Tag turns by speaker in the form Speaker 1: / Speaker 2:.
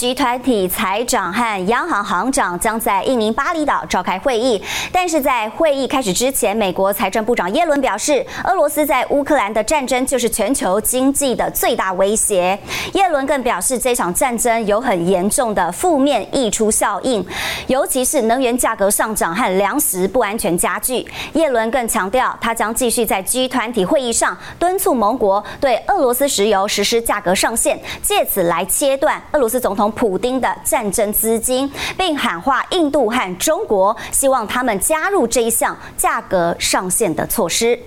Speaker 1: 集团体财长和央行行长将在印尼巴厘岛召开会议，但是在会议开始之前，美国财政部长耶伦表示，俄罗斯在乌克兰的战争就是全球经济的最大威胁。耶伦更表示，这场战争有很严重的负面溢出效应，尤其是能源价格上涨和粮食不安全加剧。耶伦更强调，他将继续在集团体会议上敦促盟国对俄罗斯石油实施价格上限，借此来切断俄罗斯总统。普丁的战争资金，并喊话印度和中国，希望他们加入这一项价格上限的措施。